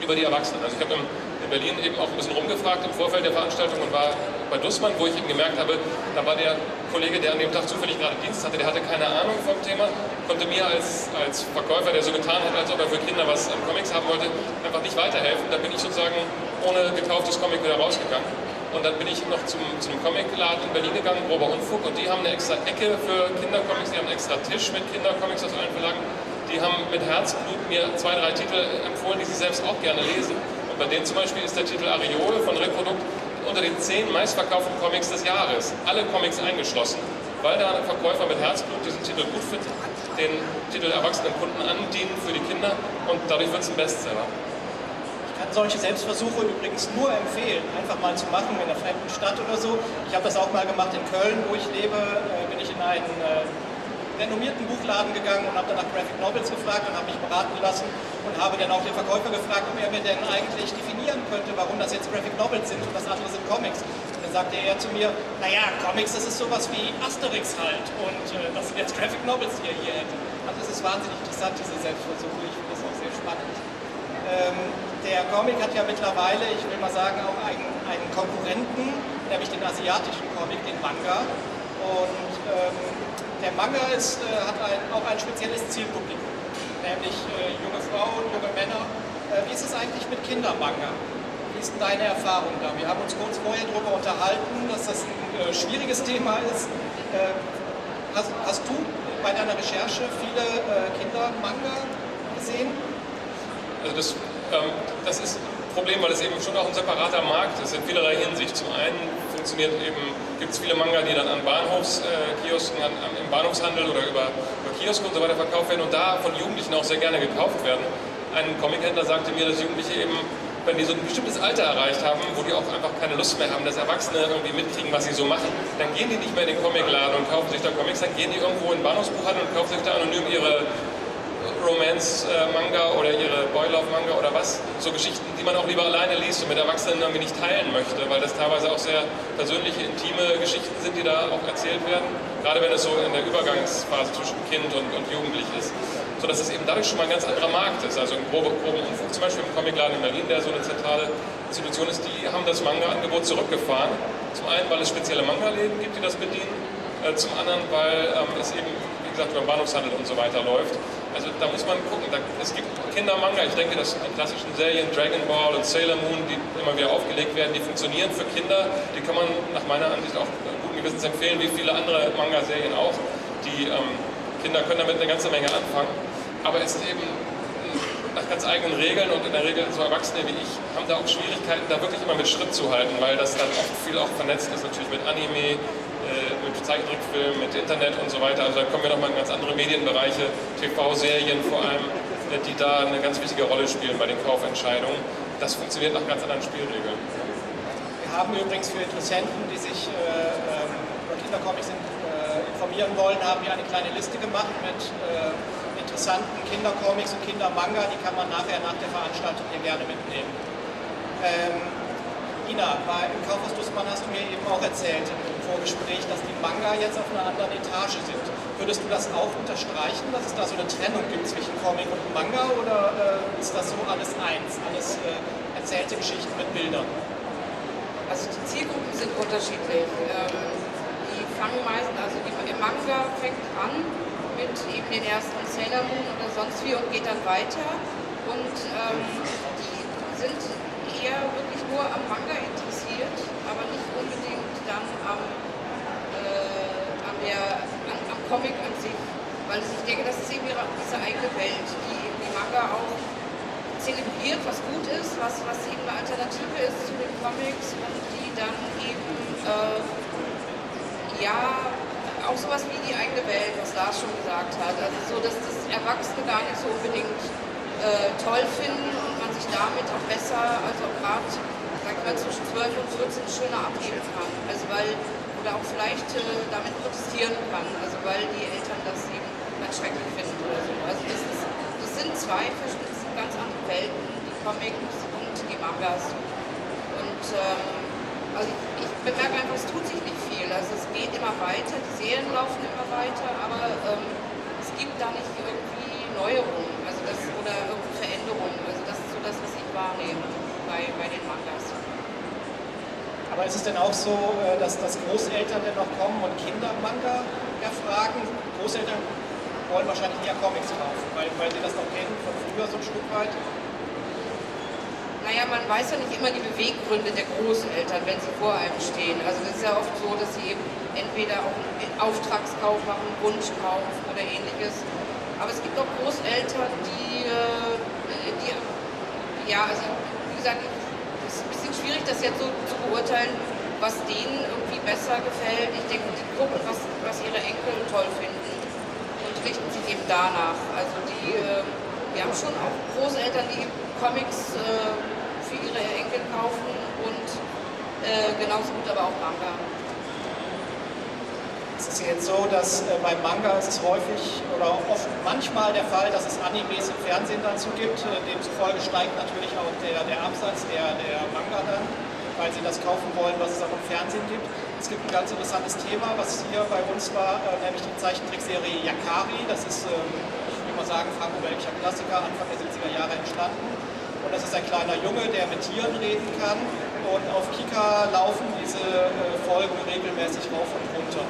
über die Erwachsenen. Also ich habe in Berlin eben auch ein bisschen rumgefragt im Vorfeld der Veranstaltung und war bei Dussmann, wo ich eben gemerkt habe, da war der Kollege, der an dem Tag zufällig gerade Dienst hatte, der hatte keine Ahnung vom Thema, konnte mir als, als Verkäufer, der so getan hat, als ob er für Kinder was an Comics haben wollte, einfach nicht weiterhelfen. Da bin ich sozusagen ohne gekauftes Comic wieder rausgegangen. Und dann bin ich noch zum, zum Comicladen in Berlin gegangen, Grober Unfug, und die haben eine extra Ecke für Kindercomics, die haben einen extra Tisch mit Kindercomics aus allen Verlagen. Die haben mit Herzblut mir zwei, drei Titel empfohlen, die sie selbst auch gerne lesen. Und bei denen zum Beispiel ist der Titel Areole von Reprodukt unter den zehn meistverkauften Comics des Jahres. Alle Comics eingeschlossen, weil da ein Verkäufer mit Herzblut diesen Titel gut findet, den Titel erwachsenen Kunden andienen für die Kinder und dadurch wird es ein Bestseller solche Selbstversuche übrigens nur empfehlen, einfach mal zu machen in einer fremden Stadt oder so. Ich habe das auch mal gemacht in Köln, wo ich lebe, äh, bin ich in einen äh, renommierten Buchladen gegangen und habe dann nach Graphic Novels gefragt und habe mich beraten lassen und habe dann auch den Verkäufer gefragt, ob er mir denn eigentlich definieren könnte, warum das jetzt Graphic Novels sind und das andere sind Comics. Dann sagte er zu mir, naja, Comics, das ist sowas wie Asterix halt und äh, das sind jetzt Graphic Novels, die er hier hätte. Also es ist wahnsinnig interessant, diese Selbstversuche. Ich finde das auch sehr spannend. Ähm, der Comic hat ja mittlerweile, ich will mal sagen, auch einen, einen Konkurrenten, nämlich den asiatischen Comic, den Manga. Und ähm, der Manga ist, äh, hat ein, auch ein spezielles Zielpublikum, nämlich äh, junge Frauen, junge Männer. Äh, wie ist es eigentlich mit Kindermanga? Wie ist denn deine Erfahrung da? Wir haben uns kurz vorher darüber unterhalten, dass das ein äh, schwieriges Thema ist. Äh, hast, hast, du bei deiner Recherche viele äh, Kindermanga gesehen? Also das das ist ein Problem, weil es eben schon auch ein separater Markt ist in vielerlei Hinsicht. Zum einen funktioniert eben, gibt es viele Manga, die dann an Bahnhofskiosken, äh, an, an, im Bahnhofshandel oder über, über Kioske und so weiter verkauft werden und da von Jugendlichen auch sehr gerne gekauft werden. Ein Comichändler sagte mir, dass Jugendliche eben wenn die so ein bestimmtes Alter erreicht haben, wo die auch einfach keine Lust mehr haben, dass Erwachsene irgendwie mitkriegen, was sie so machen, dann gehen die nicht mehr in den Comicladen und kaufen sich da Comics, dann gehen die irgendwo in den Bahnhofsbuchhandel und kaufen sich da anonym ihre Romance-Manga oder ihre Boy-Love-Manga oder was. So Geschichten, die man auch lieber alleine liest und mit Erwachsenen irgendwie nicht teilen möchte, weil das teilweise auch sehr persönliche, intime Geschichten sind, die da auch erzählt werden. Gerade wenn es so in der Übergangsphase zwischen Kind und, und Jugendlich ist. So dass es eben dadurch schon mal ein ganz anderer Markt ist. Also im groben, groben Umfang, zum Beispiel im Comicladen in Berlin, der so eine zentrale Institution ist, die haben das Manga-Angebot zurückgefahren. Zum einen, weil es spezielle Manga-Läden gibt, die das bedienen. Äh, zum anderen, weil ähm, es eben, wie gesagt, über den Bahnhofshandel und so weiter läuft. Also da muss man gucken. Da, es gibt Kindermanga, ich denke, dass die klassischen Serien Dragon Ball und Sailor Moon, die immer wieder aufgelegt werden, die funktionieren für Kinder. Die kann man nach meiner Ansicht auch guten Gewissens empfehlen, wie viele andere Manga-Serien auch. Die ähm, Kinder können damit eine ganze Menge anfangen. Aber es ist eben nach ganz eigenen Regeln und in der Regel so Erwachsene wie ich haben da auch Schwierigkeiten, da wirklich immer mit Schritt zu halten, weil das dann oft viel auch vernetzt ist, natürlich mit Anime, äh, mit Zeichentrickfilmen, mit Internet und so weiter. Also da kommen wir nochmal in ganz andere Medienbereiche, TV-Serien vor allem, äh, die da eine ganz wichtige Rolle spielen bei den Kaufentscheidungen. Das funktioniert nach ganz anderen Spielregeln. Wir haben übrigens für Interessenten, die sich äh, ähm, über Kindercomics äh, informieren wollen, haben wir eine kleine Liste gemacht mit äh, interessanten Kindercomics und Kindermanga, die kann man nachher nach der Veranstaltung hier gerne mitnehmen. Ähm, Ina, bei, im Kaufhaus Dussmann hast du mir eben auch erzählt im Vorgespräch, dass die Manga jetzt auf einer anderen Etage sind. Würdest du das auch unterstreichen, dass es da so eine Trennung gibt zwischen Comic und Manga oder äh, ist das so alles eins, alles äh, erzählte Geschichten mit Bildern? Also die Zielgruppen sind unterschiedlich. Ähm, die fangen meistens, also die, im Manga fängt an mit eben den ersten Sailor Moon oder sonst wie und geht dann weiter. Und ähm, die sind eher wirklich nur am Manga interessiert, aber nicht unbedingt dann am, äh, an der, an, am Comic an sich. Weil ich denke, das ist eben ihre, diese eigene Welt, die eben die Manga auch zelebriert, was gut ist, was, was eben eine Alternative ist zu den Comics und die dann eben äh, ja auch sowas wie die eigene Welt, was Lars schon gesagt hat. Also so, dass das Erwachsene gar nicht so unbedingt äh, toll finden und man sich damit auch besser, also gerade, sag ich mal, zwischen 12 und 14 schöner abheben kann. Also weil, oder auch vielleicht äh, damit protestieren kann, also weil die Eltern das eben ganz schrecklich finden oder so. Also das, ist, das sind zwei verschiedene, ganz andere Welten, die Comics und die Mangas. Und ähm, also ich, ich bemerke einfach, es tut sich nicht viel. Also es geht immer weiter, die Serien laufen immer weiter, aber ähm, es gibt da nicht irgendwie Neuerungen also das, oder irgendwie Veränderungen. Also das ist so das, was ich wahrnehme bei, bei den Mangas. Aber ist es denn auch so, äh, dass, dass Großeltern denn noch kommen und Kinder Manga erfragen? Großeltern wollen wahrscheinlich eher Comics kaufen, weil, weil sie das noch kennen von früher so ein Stück weit. Naja, man weiß ja nicht immer die Beweggründe der Großeltern, wenn sie vor einem stehen. Also das ist ja oft so, dass sie eben entweder auch einen Auftragskauf machen, einen Wunschkauf oder ähnliches. Aber es gibt auch Großeltern, die, äh, die ja, also wie gesagt, es ist ein bisschen schwierig, das jetzt so zu beurteilen, was denen irgendwie besser gefällt. Ich denke, die gucken, was, was ihre Enkel toll finden und richten sich eben danach. Also die, äh, wir haben schon auch Großeltern, die Comics äh, für ihre Enkel kaufen und äh, genauso gut aber auch Manga. Es ist jetzt so, dass äh, beim Manga ist es häufig oder oft manchmal der Fall, dass es Animes im Fernsehen dazu gibt. Äh, demzufolge steigt natürlich auch der, der Absatz der, der Manga dann, weil sie das kaufen wollen, was es auch im Fernsehen gibt. Es gibt ein ganz interessantes Thema, was hier bei uns war, äh, nämlich die Zeichentrickserie Yakari. Das ist, ähm, ich würde mal sagen, franco-belgischer Klassiker, Anfang der 70er Jahre entstanden. Und das ist ein kleiner Junge, der mit Tieren reden kann. Und auf Kika laufen diese äh, Folgen regelmäßig rauf und runter.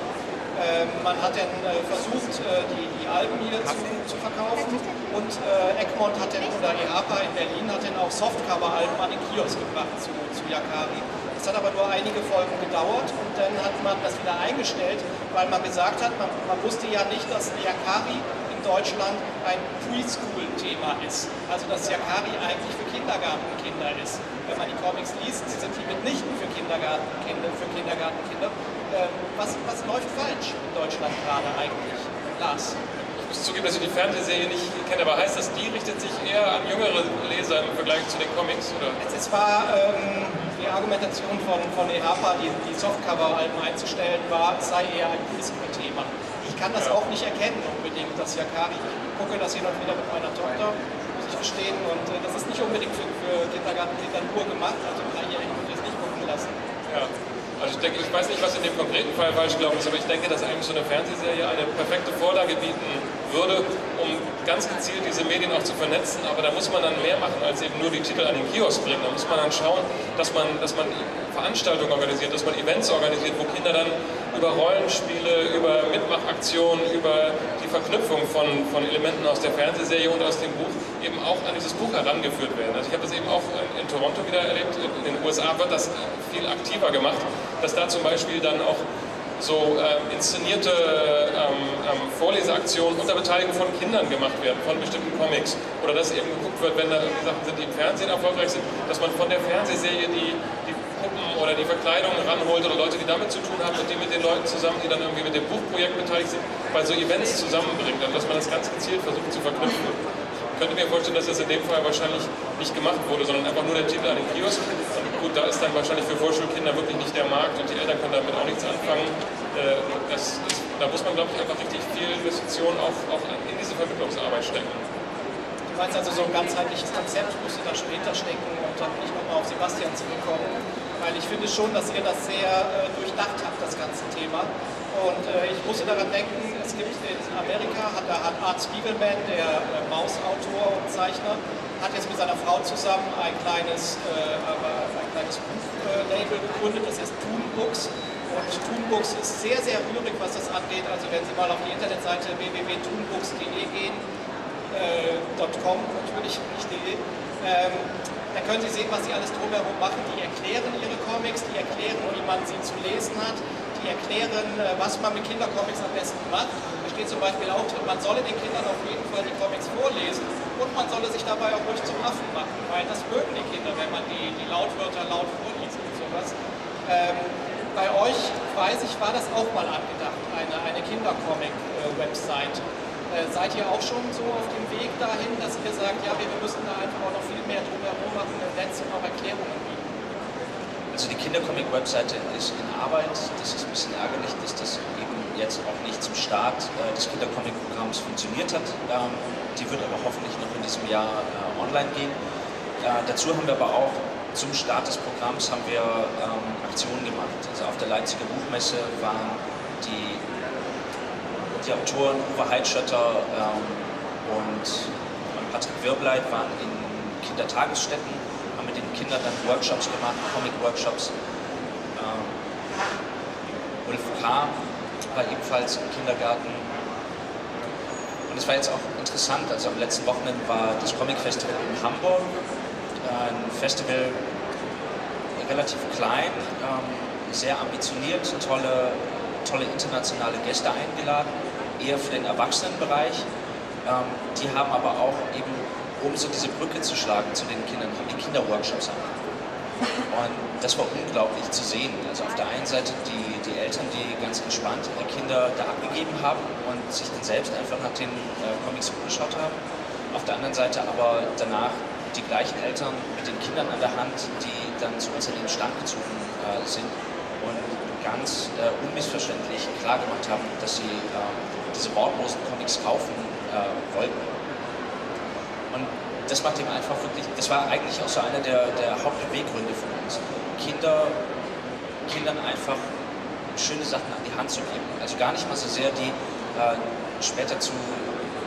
Ähm, man hat dann äh, versucht, äh, die, die Alben hier zu, zu verkaufen. Und Egmont hat dann, oder EAPA in Berlin hat dann auch Softcover-Alben an den Kiosk gebracht zu, zu Yakari. Das hat aber nur einige Folgen gedauert und dann hat man das wieder eingestellt, weil man gesagt hat, man, man wusste ja nicht, dass Yakari Deutschland ein Preschool-Thema ist. Also dass Yakari eigentlich für Kindergartenkinder ist. Wenn man die Comics liest, sind die mitnichten für Kindergartenkinder. Für Kindergartenkinder. Ähm, was, was läuft falsch in Deutschland gerade eigentlich? Lars? Ich muss zugeben, dass ich die Fernsehserie nicht kenne, aber heißt das, die richtet sich eher an jüngere Leser im Vergleich zu den Comics? Oder? Es, es war ähm, die Argumentation von, von EHPA, die, die Softcover-Alben einzustellen, war, es sei eher ein Preschool-Thema. Ich kann das ja. auch nicht erkennen unbedingt, dass Yakari, ich gucke das hier noch wieder mit meiner Tochter, muss ich gestehen, und äh, das ist nicht unbedingt für, für Kindergartenkinder nur gemacht, also Dreijährige würde ich es nicht gucken lassen. Ja. Also ich denke, ich weiß nicht, was in dem konkreten Fall falsch gelaufen ist, aber ich denke, dass eigentlich so eine Fernsehserie eine perfekte Vorlage bieten würde, um ganz gezielt diese Medien auch zu vernetzen. Aber da muss man dann mehr machen, als eben nur die Titel an den Kiosk bringen. Da muss man dann schauen, dass man, dass man Veranstaltungen organisiert, dass man Events organisiert, wo Kinder dann über Rollenspiele, über Mitmachaktionen, über Verknüpfung von, von Elementen aus der Fernsehserie und aus dem Buch eben auch an dieses Buch herangeführt werden. Also ich habe das eben auch in, in Toronto wieder erlebt. In den USA wird das viel aktiver gemacht dass da zum Beispiel dann auch so ähm, inszenierte ähm, ähm, Vorleseaktionen unter Beteiligung von Kindern gemacht werden, von bestimmten Comics. Oder dass eben geguckt wird, wenn da irgendwie Sachen sind, die im Fernsehen erfolgreich sind, dass man von der Fernsehserie die, die oder die Verkleidung ranholt oder Leute, die damit zu tun haben und die mit den Leuten zusammen, die dann irgendwie mit dem Buchprojekt beteiligt sind, bei so Events zusammenbringt. Also dass man das ganz gezielt versucht zu verknüpfen könnte mir vorstellen, dass das in dem Fall wahrscheinlich nicht gemacht wurde, sondern einfach nur der Titel an den Kiosk. Und gut, da ist dann wahrscheinlich für Vorschulkinder wirklich nicht der Markt und die Eltern können damit auch nichts anfangen. Äh, das, das, da muss man, glaube ich, einfach richtig viel Investitionen auch, auch in diese Vermittlungsarbeit stecken. Du meinst also, so ein ganzheitliches Konzept musste da schon hinterstecken und dann nicht nochmal auf Sebastian zurückkommen, weil ich finde schon, dass ihr das sehr äh, durchdacht habt, das ganze Thema. Und äh, ich musste daran denken, es gibt in Amerika, hat, da hat Art Spiegelman, der äh, Mausautor und Zeichner, hat jetzt mit seiner Frau zusammen ein kleines, äh, ein kleines Buchlabel gegründet, das heißt Toon Books. Und Toon Books ist sehr, sehr rührig, was das angeht. Also wenn Sie mal auf die Internetseite www.toonbooks.de gehen, äh, .com natürlich, nicht .de, ähm, dann können Sie sehen, was sie alles drumherum machen. Die erklären ihre Comics, die erklären, wie man sie zu lesen hat die erklären, äh, was man mit Kindercomics am besten macht. Da steht zum Beispiel auch drin, man solle den Kindern auf jeden Fall die Comics vorlesen und man solle sich dabei auch ruhig zum Affen machen, weil das mögen die Kinder, wenn man die, die Lautwörter laut vorliest und sowas. Ähm, bei euch, weiß ich, war das auch mal angedacht, eine, eine Kindercomic-Website. Äh, seid ihr auch schon so auf dem Weg dahin, dass ihr sagt, ja, wir müssen da einfach auch noch viel mehr drumherum machen, im Netz und auch Erklärungen bieten? Also die Kindercomic-Webseite ist in Arbeit. Das ist ein bisschen ärgerlich, dass das eben jetzt auch nicht zum Start äh, des Kindercomic-Programms funktioniert hat. Ähm, die wird aber hoffentlich noch in diesem Jahr äh, online gehen. Äh, dazu haben wir aber auch zum Start des Programms haben wir ähm, Aktionen gemacht. Also auf der Leipziger Buchmesse waren die, die Autoren Uwe Heidschötter ähm, und Patrick Wirbleit waren in Kindertagesstätten mit den Kindern dann Workshops gemacht, Comic-Workshops. Ähm, Ulf K. war ebenfalls im Kindergarten. Und es war jetzt auch interessant, also am letzten Wochenende war das Comic Festival in Hamburg. Ein Festival relativ klein, ähm, sehr ambitioniert, tolle, tolle internationale Gäste eingeladen, eher für den Erwachsenenbereich. Ähm, die haben aber auch eben um so diese Brücke zu schlagen zu den Kindern, haben die Kinderworkshops angeboten. Und das war unglaublich zu sehen. Also auf der einen Seite die, die Eltern, die ganz entspannt ihre Kinder da abgegeben haben und sich dann selbst einfach nach den äh, Comics umgeschaut haben. Auf der anderen Seite aber danach die gleichen Eltern mit den Kindern an der Hand, die dann zu uns an den Stand gezogen äh, sind und ganz äh, unmissverständlich klar gemacht haben, dass sie ähm, diese wortlosen Comics kaufen äh, wollten und das macht ihm einfach wirklich, das war eigentlich auch so einer der, der Hauptbeweggründe von uns. Kinder, Kindern einfach schöne Sachen an die Hand zu geben. Also gar nicht mal so sehr die äh, später zu,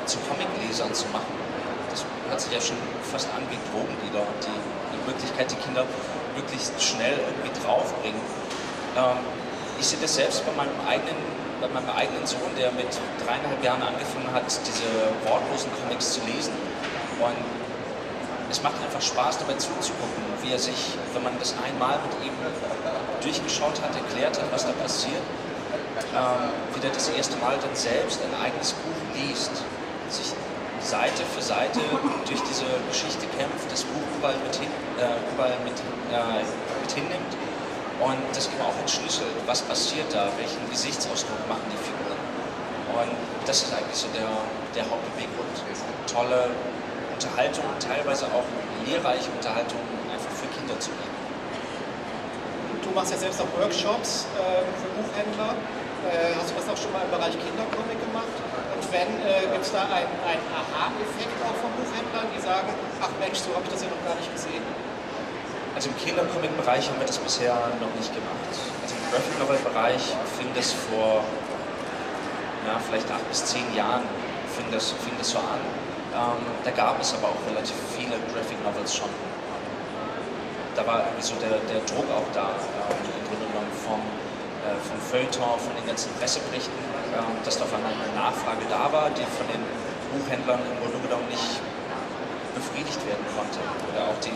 zu Comiclesern zu machen. Das hört sich ja schon fast an wie Drogenlieder, die, die Möglichkeit, die Kinder möglichst schnell irgendwie draufbringen. Ähm, ich sehe das selbst bei meinem eigenen bei meinem eigenen Sohn, der mit dreieinhalb Jahren angefangen hat, diese wortlosen Comics zu lesen. Und es macht einfach Spaß, dabei zuzugucken, wie er sich, wenn man das einmal mit ihm durchgeschaut hat, erklärt hat, was da passiert, ähm, wie er das erste Mal dann selbst ein eigenes Buch liest sich Seite für Seite durch diese Geschichte kämpft, das Buch überall mit, hin, äh, überall mit, äh, mit hinnimmt und das eben auch entschlüsselt, was passiert da, welchen Gesichtsausdruck machen die Figuren. Und das ist eigentlich so der, der Hauptbeweggrund. Tolle Unterhaltung, teilweise auch lehrreiche Unterhaltung einfach für Kinder zu geben. Du machst ja selbst auch Workshops äh, für Buchhändler. Äh, hast du das auch schon mal im Bereich Kindercomic gemacht? Und wenn, äh, gibt es da einen Aha-Effekt auch von Buchhändlern, die sagen, ach Mensch, so habe ich das ja noch gar nicht gesehen? Also im Kindercomic-Bereich haben wir das bisher noch nicht gemacht. Also im Graphic Novel-Bereich fing das vor ja, vielleicht acht bis zehn Jahren fing das, fing das so an. Ähm, da gab es aber auch relativ viele Graphic Novels schon. Da war irgendwie so der, der Druck auch da, ähm, im Grunde genommen vom äh, vom Feuilleton, von den ganzen Presseberichten, ähm, dass da auf einmal eine Nachfrage da war, die von den Buchhändlern im Grunde genommen nicht befriedigt werden konnte. Oder auch die,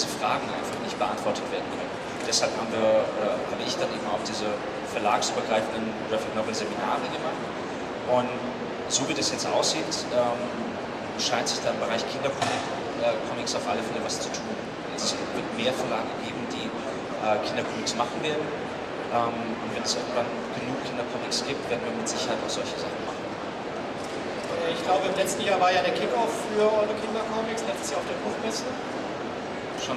diese Fragen einfach nicht beantwortet werden können. Deshalb haben wir, oder habe ich dann eben auch diese verlagsübergreifenden Graphic Novel Seminare gemacht. Und so wie das jetzt aussieht, ähm, scheint sich da im Bereich Kindercomics äh, auf alle Fälle was zu tun. Es wird mehr Verlage geben, die äh, Kindercomics machen werden. Ähm, und wenn es irgendwann genug Kindercomics gibt, werden wir mit Sicherheit auch solche Sachen machen. Ich glaube, im letzten Jahr war ja der Kickoff für eure Kindercomics, letztes Jahr auf der Buchmesse. Schon,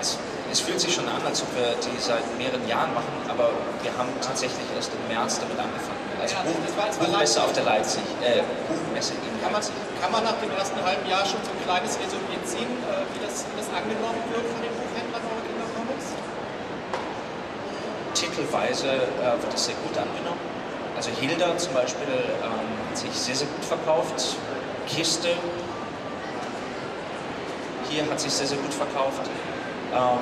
es, es, fühlt sich schon an, als ob wir die seit mehreren Jahren machen, aber wir haben tatsächlich erst im März damit angefangen. Als ja, Buch, Buchmesse auf der Leipzig, äh, Buchmesse in kann man, kann man nach dem ersten halben Jahr schon so ein kleines Resümee ziehen, äh, wie, das, wie das angenommen wird von den Buchhändlern eure Kindercomics? titelweise äh, wird es sehr gut angenommen. Also Hilda zum Beispiel ähm, hat sich sehr, sehr gut verkauft. Kiste hier hat sich sehr, sehr gut verkauft. Ähm,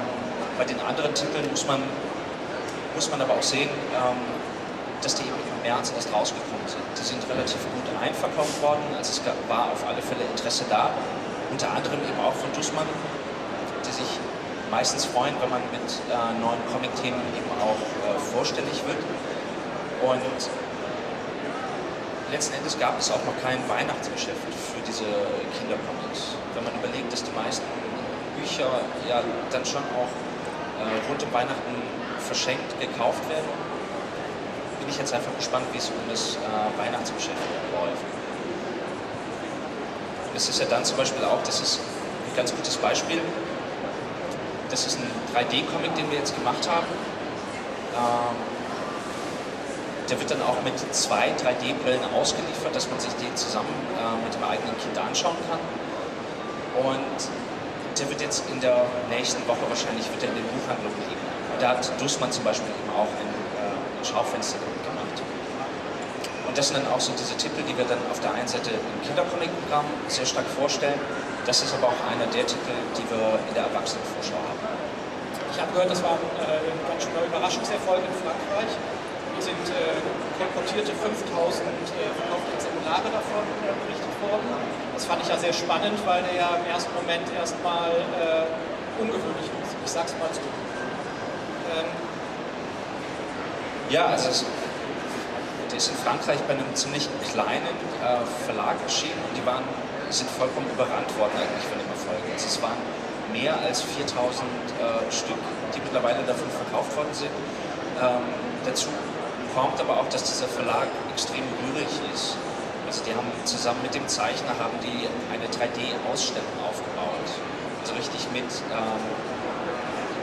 bei den anderen Titeln muss man, muss man aber auch sehen, ähm, dass die eben im März erst rausgekommen sind. Die sind relativ gut einverkauft worden, also es gab, war auf alle Fälle Interesse da. Unter anderem eben auch von Dussmann, die sich meistens freuen, wenn man mit äh, neuen Comic-Themen eben auch äh, vorstellig wird. Und letzten Endes gab es auch noch kein Weihnachtsgeschäft für diese Kindercomics. Wenn man überlegt, dass die meisten Bücher ja dann schon auch äh, rund um Weihnachten verschenkt, gekauft werden, bin ich jetzt einfach gespannt, wie es um das äh, Weihnachtsgeschäft läuft. Und es ist ja dann zum Beispiel auch, das ist ein ganz gutes Beispiel, das ist ein 3D-Comic, den wir jetzt gemacht haben. Ähm, der wird dann auch mit zwei 3D-Brillen ausgeliefert, dass man sich den zusammen äh, mit dem eigenen Kind anschauen kann. Und der wird jetzt in der nächsten Woche wahrscheinlich wieder in den Buchhandlungen liegen. Da hat Dussmann zum Beispiel eben auch ein, äh, ein Schaufenster gemacht. Und das sind dann auch so diese Titel, die wir dann auf der einen Seite im Kindercomic-Programm sehr stark vorstellen, das ist aber auch einer der Titel, die wir in der Erwachsenenvorschau haben. Ich habe gehört, das war ein, äh, ganz schöner Überraschungserfolg in Frankreich. Sind äh, kolportierte 5000 äh, verkaufte Exemplare davon berichtet worden. Das fand ich ja sehr spannend, weil der ja im ersten Moment erstmal äh, ungewöhnlich ist. Ich sag's mal so. Ähm, ja, also der ist in Frankreich bei einem ziemlich kleinen äh, Verlag erschienen und die waren sind vollkommen überrannt worden eigentlich von dem Erfolg. Also es waren mehr als 4000 äh, Stück, die mittlerweile davon verkauft worden sind. Ähm, dazu kommt aber auch, dass dieser Verlag extrem rührig ist. Also die haben zusammen mit dem Zeichner haben die eine 3D-Ausstellung aufgebaut. Also richtig mit, ähm,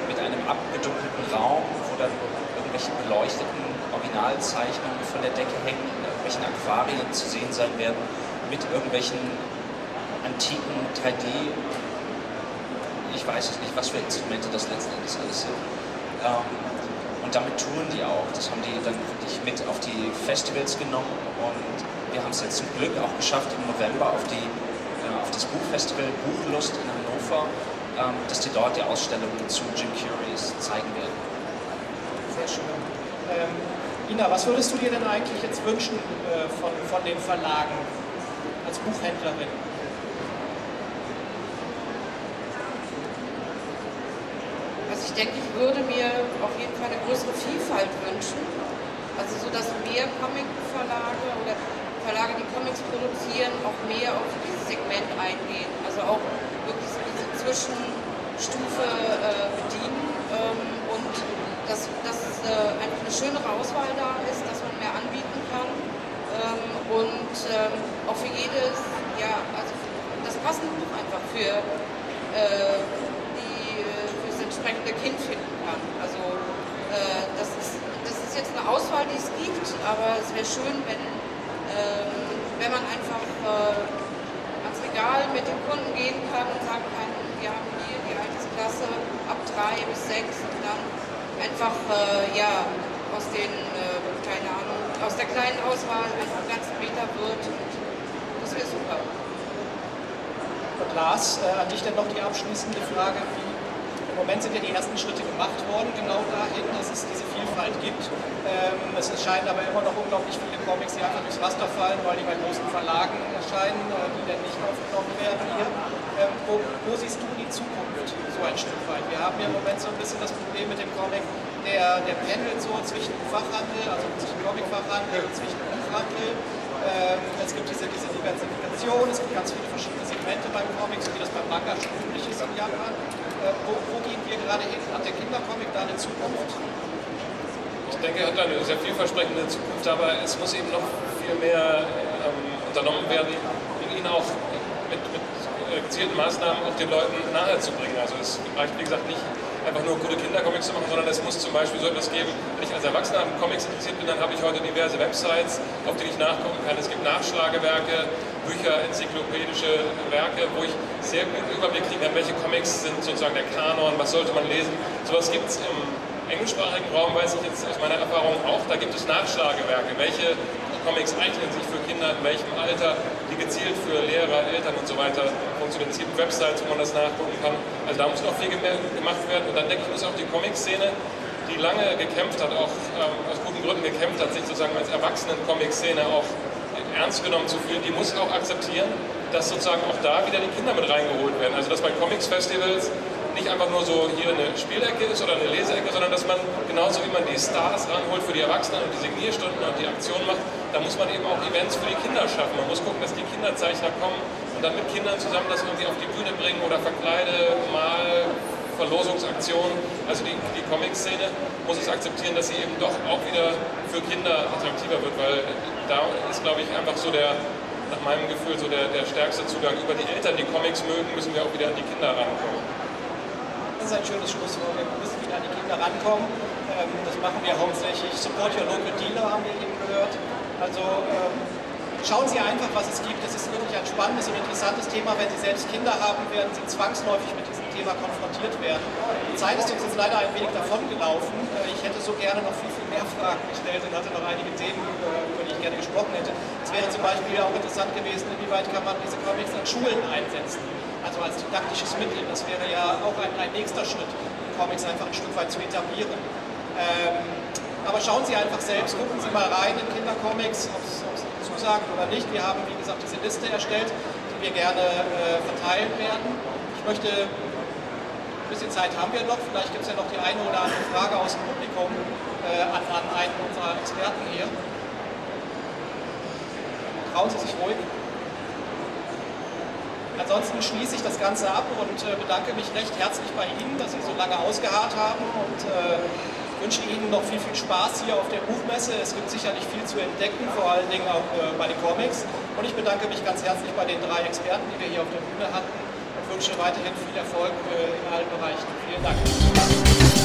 mit einem abgedunkelten Raum, wo dann irgendwelche beleuchteten Originalzeichnungen von der Decke hängen, in irgendwelchen Aquarien zu sehen sein werden, mit irgendwelchen antiken 3D, ich weiß es nicht, was für Instrumente das letzten Endes alles sind. Ähm, und damit touren die auch. Das haben die dann wirklich mit auf die Festivals genommen und wir haben es jetzt zum Glück auch geschafft, im November auf, die, äh, auf das Buchfestival Buchlust in Hannover, ähm, dass die dort die Ausstellung zu Jim Curious zeigen werden. Sehr schön. Ähm, Ina, was würdest du dir denn eigentlich jetzt wünschen äh, von, von den Verlagen als Buchhändlerin? Denke, ich würde mir auf jeden Fall eine größere Vielfalt wünschen. Also so, dass mehr Comic-Verlage oder Verlage, die Comics produzieren, auch mehr auf dieses Segment eingehen. Also auch wirklich so diese Zwischenstufe äh, bedienen ähm, und dass, dass äh, einfach eine schönere Auswahl da ist, dass man mehr anbieten kann ähm, und ähm, auch für jedes, ja, also das passende Buch einfach für äh, entsprechende Kind finden kann. Also äh, das, ist, das ist jetzt eine Auswahl, die es gibt, aber es wäre schön, wenn ähm, wenn man einfach äh, ans Regal mit dem Kunden gehen kann und sagen kann, wir haben hier die Altersklasse ab drei bis sechs und dann einfach äh, ja, aus den, äh, keine Ahnung, aus der kleinen Auswahl einfach ganz Meter wird das wäre super. Lars, äh, an dich dann noch die abschließende Frage, wie Moment sind ja die ersten Schritte gemacht worden, genau dahin, dass es diese Vielfalt gibt. Ähm, es erscheinen aber immer noch unglaublich viele Comics, die einfach durchs Raster fallen, weil die bei großen Verlagen erscheinen, äh, die dann nicht aufgenommen werden hier. Ähm, wo, wo, siehst du die Zukunft so ein Stück weit? Wir haben ja im Moment so ein bisschen das Problem mit dem Comic, der, der pendelt so zwischen Fachhandel, also zwischen Comic-Fachhandel und zwischen Buchhandel. Ähm, es gibt diese, diese Diversifikation, es gibt ganz viele verschiedene Segmente beim Comic, so wie das beim Manga schon üblich ist in Japan. Äh, wo, wo, gehen wir gerade hin? Hat der Kindercomic da eine Zukunft? Ich denke, er hat eine sehr vielversprechende Zukunft, aber es muss eben noch viel mehr ähm, unternommen werden, um ihn auch mit, mit äh, gezielten Maßnahmen auch den Leuten nahe zu bringen. Also es reicht, wie gesagt, nicht einfach nur gute Kindercomics zu machen, sondern es muss zum Beispiel so etwas geben, wenn ich als Erwachsener an Comics interessiert bin, dann habe ich heute diverse Websites, auf denen ich nachgucken kann. Es gibt Nachschlagewerke, Bücher, enzyklopädische Werke, wo ich sehr gut Überblick kriegen kann, welche Comics sind sozusagen der Kanon, was sollte man lesen. Sowas gibt es im englischsprachigen Raum, weiß ich jetzt aus meiner Erfahrung auch, da gibt es Nachschlagewerke, welche Comics eignen sich für Kinder in welchem Alter, die gezielt für Lehrer, Eltern und so weiter funktionieren. Es gibt Websites, wo man das nachgucken kann. Also da muss noch viel gemacht werden. Und dann denke ich, muss auch die Comic-Szene, die lange gekämpft hat, auch ähm, aus guten Gründen gekämpft hat, sich sozusagen als Erwachsenen-Comic-Szene auch ernst genommen zu fühlen, die muss auch akzeptieren, dass sozusagen auch da wieder die Kinder mit reingeholt werden. Also dass bei Comics-Festivals nicht einfach nur so hier eine Spielecke ist oder eine Leseecke, sondern dass man genauso wie man die Stars ranholt für die Erwachsenen und die Signierstunden und die Aktion macht, da muss man eben auch Events für die Kinder schaffen. Man muss gucken, dass die Kinderzeichner kommen und dann mit Kindern zusammen das irgendwie auf die Bühne bringen oder Verkleide, Mal, Verlosungsaktionen. Also die, die Comic-Szene muss es akzeptieren, dass sie eben doch auch wieder für Kinder attraktiver wird, weil da ist, glaube ich, einfach so der, nach meinem Gefühl, so der, der stärkste Zugang. Über die Eltern, die Comics mögen, müssen wir auch wieder an die Kinder rankommen. Das ist ein schönes Schlusswort. Wir müssen wieder an die Kinder rankommen. Ähm, das machen wir hauptsächlich. Support your local dealer haben wir eben gehört. Also ähm, schauen Sie einfach, was es gibt. Es ist wirklich ein spannendes und interessantes Thema. Wenn Sie selbst Kinder haben, werden Sie zwangsläufig mit diesem Thema konfrontiert werden. Die Zeit ist uns jetzt leider ein wenig davongelaufen. Äh, ich hätte so gerne noch viel, viel mehr Fragen gestellt und hatte noch einige Themen, über die ich gerne gesprochen hätte. Es wäre zum Beispiel auch interessant gewesen, inwieweit kann man diese Comics an Schulen einsetzen, also als didaktisches Mittel. Das wäre ja auch ein, ein nächster Schritt, Comics einfach ein Stück weit zu etablieren. Ähm, aber schauen Sie einfach selbst, gucken Sie mal rein in Kindercomics, ob es Ihnen zusagt oder nicht. Wir haben, wie gesagt, diese Liste erstellt, die wir gerne äh, verteilen werden. Ich möchte bisschen Zeit haben wir noch. Vielleicht gibt es ja noch die eine oder andere Frage aus dem Publikum äh, an, an einen unserer Experten hier. Trauen Sie sich ruhig. Ansonsten schließe ich das Ganze ab und äh, bedanke mich recht herzlich bei Ihnen, dass Sie so lange ausgeharrt haben und äh, wünsche Ihnen noch viel, viel Spaß hier auf der Buchmesse. Es gibt sicherlich viel zu entdecken, vor allen Dingen auch äh, bei den Comics. Und ich bedanke mich ganz herzlich bei den drei Experten, die wir hier auf der Bühne hatten wünsche weiterhin viel Erfolg äh, in allen Bereichen. Vielen Dank.